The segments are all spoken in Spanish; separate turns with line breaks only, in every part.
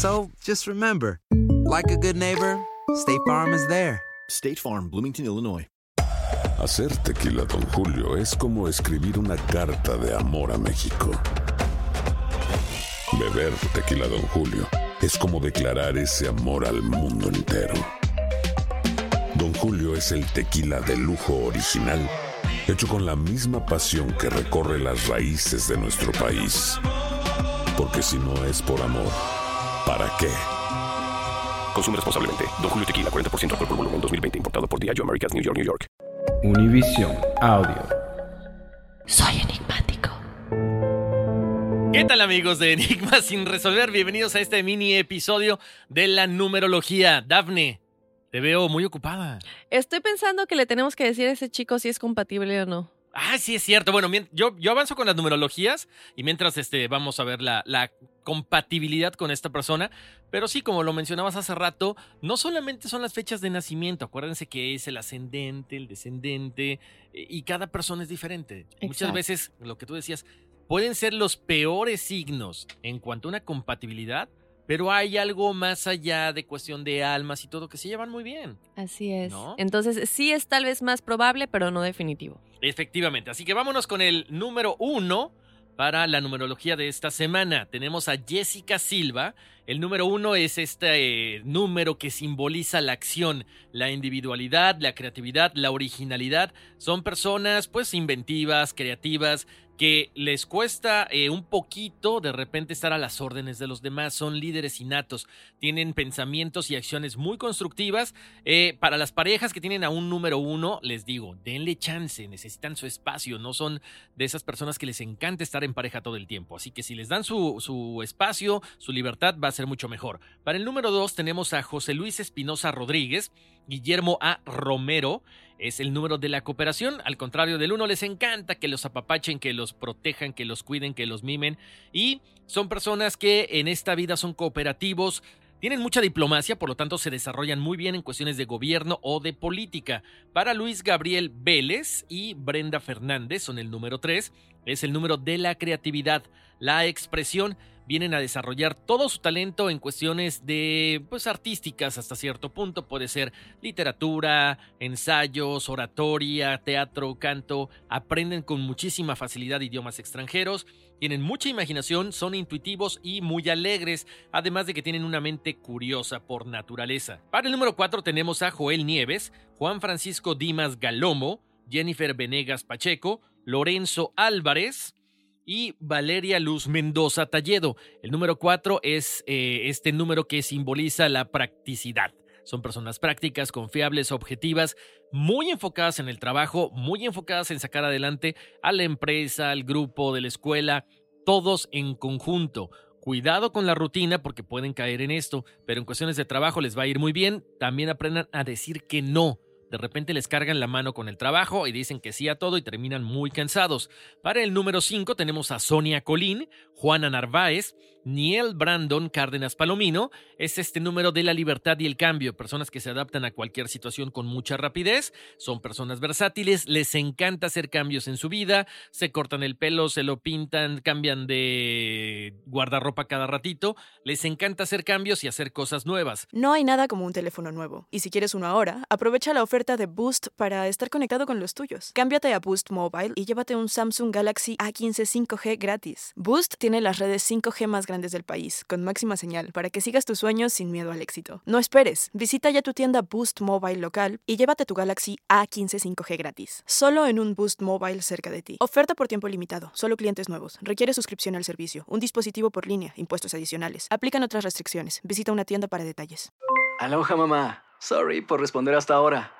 So just remember, like a good neighbor, State Farm is there.
State Farm, Bloomington, Illinois.
Hacer tequila, Don Julio, es como escribir una carta de amor a México. Beber tequila, Don Julio, es como declarar ese amor al mundo entero. Don Julio es el tequila de lujo original, hecho con la misma pasión que recorre las raíces de nuestro país. Porque si no es por amor, ¿para qué?
Consume responsablemente. Don Julio Tequila, 40% alcohol por volumen, 2020. Importado por Diageo Americas, New York, New York.
Univision Audio.
Soy enigmático.
¿Qué tal amigos de Enigma sin resolver? Bienvenidos a este mini episodio de la numerología. Dafne, te veo muy ocupada.
Estoy pensando que le tenemos que decir a ese chico si es compatible o no.
Ah, sí es cierto. Bueno, yo, yo avanzo con las numerologías y mientras este, vamos a ver la, la compatibilidad con esta persona. Pero sí, como lo mencionabas hace rato, no solamente son las fechas de nacimiento. Acuérdense que es el ascendente, el descendente eh, y cada persona es diferente. Muchas veces, lo que tú decías, pueden ser los peores signos en cuanto a una compatibilidad, pero hay algo más allá de cuestión de almas y todo que se llevan muy bien.
Así es.
¿No?
Entonces, sí es tal vez más probable, pero no definitivo.
Efectivamente, así que vámonos con el número uno para la numerología de esta semana. Tenemos a Jessica Silva. El número uno es este eh, número que simboliza la acción, la individualidad, la creatividad, la originalidad. Son personas pues inventivas, creativas, que les cuesta eh, un poquito de repente estar a las órdenes de los demás. Son líderes innatos, tienen pensamientos y acciones muy constructivas. Eh, para las parejas que tienen a un número uno, les digo, denle chance, necesitan su espacio, no son de esas personas que les encanta estar en pareja todo el tiempo. Así que si les dan su, su espacio, su libertad, va a ser mucho mejor. Para el número dos tenemos a José Luis Espinosa Rodríguez, Guillermo A. Romero. Es el número de la cooperación. Al contrario del uno, les encanta que los apapachen, que los protejan, que los cuiden, que los mimen. Y son personas que en esta vida son cooperativos, tienen mucha diplomacia, por lo tanto se desarrollan muy bien en cuestiones de gobierno o de política. Para Luis Gabriel Vélez y Brenda Fernández son el número 3, es el número de la creatividad, la expresión. Vienen a desarrollar todo su talento en cuestiones de, pues, artísticas hasta cierto punto. Puede ser literatura, ensayos, oratoria, teatro, canto. Aprenden con muchísima facilidad idiomas extranjeros. Tienen mucha imaginación, son intuitivos y muy alegres, además de que tienen una mente curiosa por naturaleza. Para el número 4 tenemos a Joel Nieves, Juan Francisco Dimas Galomo, Jennifer Venegas Pacheco, Lorenzo Álvarez y Valeria Luz Mendoza Talledo. El número 4 es eh, este número que simboliza la practicidad. Son personas prácticas, confiables, objetivas, muy enfocadas en el trabajo, muy enfocadas en sacar adelante a la empresa, al grupo de la escuela, todos en conjunto. Cuidado con la rutina porque pueden caer en esto, pero en cuestiones de trabajo les va a ir muy bien. También aprendan a decir que no. De repente les cargan la mano con el trabajo y dicen que sí a todo y terminan muy cansados. Para el número 5 tenemos a Sonia Colín, Juana Narváez, Niel Brandon Cárdenas Palomino. Es este número de la libertad y el cambio. Personas que se adaptan a cualquier situación con mucha rapidez. Son personas versátiles. Les encanta hacer cambios en su vida. Se cortan el pelo, se lo pintan, cambian de guardarropa cada ratito. Les encanta hacer cambios y hacer cosas nuevas.
No hay nada como un teléfono nuevo. Y si quieres uno ahora, aprovecha la oferta de Boost para estar conectado con los tuyos. Cámbiate a Boost Mobile y llévate un Samsung Galaxy A15 5G gratis. Boost tiene las redes 5G más grandes del país, con máxima señal, para que sigas tus sueños sin miedo al éxito. No esperes, visita ya tu tienda Boost Mobile local y llévate tu Galaxy A15 5G gratis. Solo en un Boost Mobile cerca de ti. Oferta por tiempo limitado, solo clientes nuevos. Requiere suscripción al servicio, un dispositivo por línea, impuestos adicionales. Aplican otras restricciones. Visita una tienda para detalles.
Aloha mamá. Sorry por responder hasta ahora.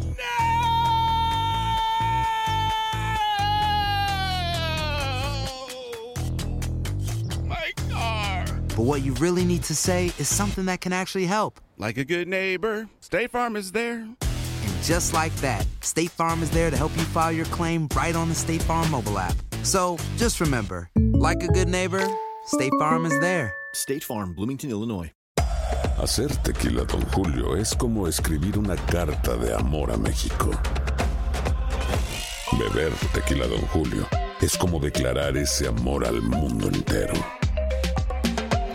but what you really need to say is something that can actually help.
Like a good neighbor, State Farm is there.
And just like that, State Farm is there to help you file your claim right on the State Farm mobile app. So just remember, like a good neighbor, State Farm is there.
State Farm, Bloomington, Illinois.
Hacer tequila, Don Julio, es como escribir una carta de amor a México. Beber tequila, Don Julio, es como declarar ese amor al mundo entero.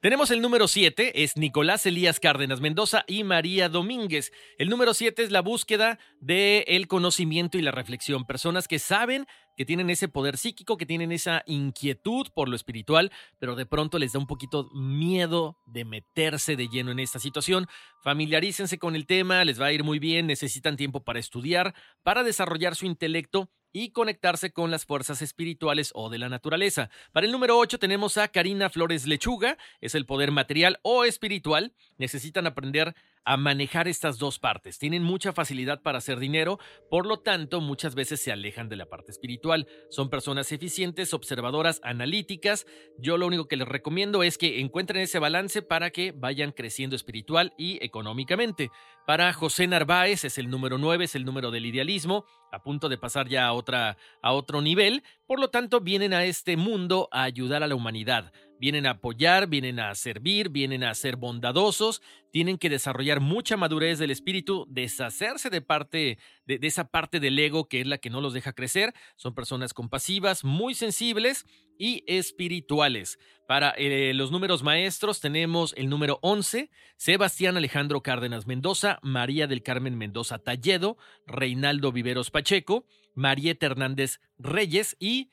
Tenemos el número 7, es Nicolás Elías Cárdenas Mendoza y María Domínguez. El número 7 es la búsqueda del conocimiento y la reflexión. Personas que saben que tienen ese poder psíquico, que tienen esa inquietud por lo espiritual, pero de pronto les da un poquito miedo de meterse de lleno en esta situación. Familiarícense con el tema, les va a ir muy bien, necesitan tiempo para estudiar, para desarrollar su intelecto y conectarse con las fuerzas espirituales o de la naturaleza. Para el número 8 tenemos a Karina Flores Lechuga, es el poder material o espiritual. Necesitan aprender a manejar estas dos partes. Tienen mucha facilidad para hacer dinero, por lo tanto muchas veces se alejan de la parte espiritual. Son personas eficientes, observadoras, analíticas. Yo lo único que les recomiendo es que encuentren ese balance para que vayan creciendo espiritual y económicamente. Para José Narváez es el número 9, es el número del idealismo, a punto de pasar ya a, otra, a otro nivel. Por lo tanto, vienen a este mundo a ayudar a la humanidad. Vienen a apoyar, vienen a servir, vienen a ser bondadosos, tienen que desarrollar mucha madurez del espíritu, deshacerse de parte de, esa parte del ego que es la que no los deja crecer. Son personas compasivas, muy sensibles y espirituales. Para eh, los números maestros tenemos el número 11, Sebastián Alejandro Cárdenas Mendoza, María del Carmen Mendoza Talledo, Reinaldo Viveros Pacheco, Marieta Hernández Reyes y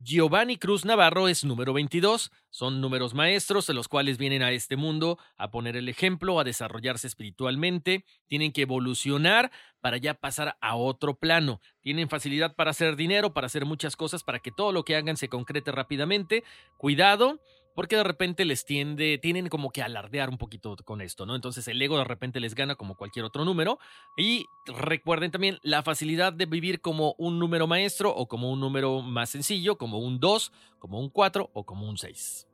Giovanni Cruz Navarro es número 22. Son números maestros de los cuales vienen a este mundo a poner el ejemplo, a desarrollarse espiritualmente. Tienen que evolucionar para ya pasar a otro plano. Tienen facilidad para hacer dinero, para hacer muchas cosas, para que todo lo que hagan se concrete rápidamente. Cuidado, porque de repente les tiende, tienen como que alardear un poquito con esto, ¿no? Entonces el ego de repente les gana como cualquier otro número. Y recuerden también la facilidad de vivir como un número maestro o como un número más sencillo, como un 2, como un 4 o como un 6.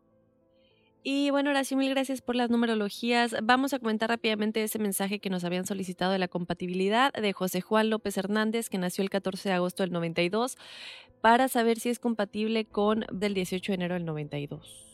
Y bueno, sí, mil gracias por las numerologías. Vamos a comentar rápidamente ese mensaje que nos habían solicitado de la compatibilidad de José Juan López Hernández, que nació el 14 de agosto del 92, para saber si es compatible con del 18 de enero del 92.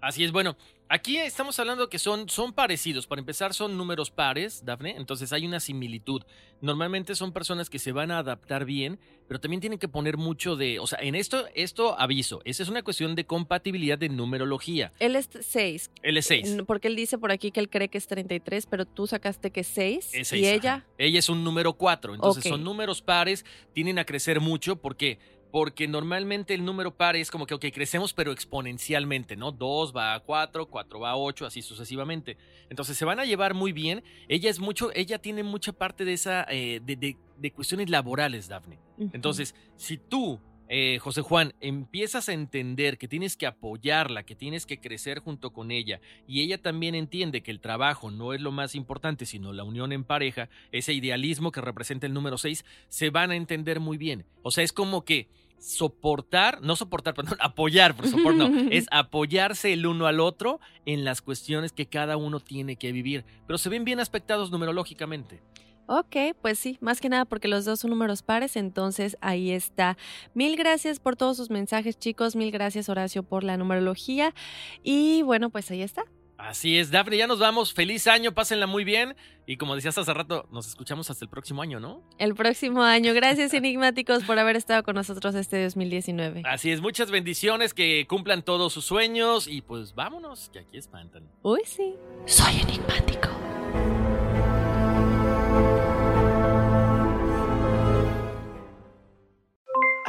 Así es, bueno, aquí estamos hablando que son, son parecidos. Para empezar, son números pares, Dafne, entonces hay una similitud. Normalmente son personas que se van a adaptar bien, pero también tienen que poner mucho de, o sea, en esto, esto aviso, esa es una cuestión de compatibilidad de numerología.
Él es 6.
Él es 6.
Porque él dice por aquí que él cree que es 33, pero tú sacaste que es 6.
Es
¿Y ella?
Ella es un número 4, entonces okay. son números pares, tienen a crecer mucho porque porque normalmente el número par es como que, ok, crecemos pero exponencialmente, ¿no? 2 va a 4, 4 va a 8, así sucesivamente. Entonces se van a llevar muy bien. Ella es mucho, ella tiene mucha parte de esa, eh, de, de, de, cuestiones laborales, Daphne. Entonces, si tú eh, José Juan, empiezas a entender que tienes que apoyarla, que tienes que crecer junto con ella, y ella también entiende que el trabajo no es lo más importante, sino la unión en pareja, ese idealismo que representa el número 6, se van a entender muy bien. O sea, es como que soportar, no soportar, perdón, apoyar, por soportar, no, es apoyarse el uno al otro en las cuestiones que cada uno tiene que vivir, pero se ven bien aspectados numerológicamente.
Ok, pues sí, más que nada porque los dos son números pares, entonces ahí está. Mil gracias por todos sus mensajes, chicos. Mil gracias, Horacio, por la numerología. Y bueno, pues ahí está.
Así es, Dafne, ya nos vamos. Feliz año, pásenla muy bien. Y como decías hace rato, nos escuchamos hasta el próximo año, ¿no?
El próximo año. Gracias, enigmáticos, por haber estado con nosotros este 2019.
Así es, muchas bendiciones, que cumplan todos sus sueños y pues vámonos, que aquí espantan.
Uy, sí.
Soy enigmático.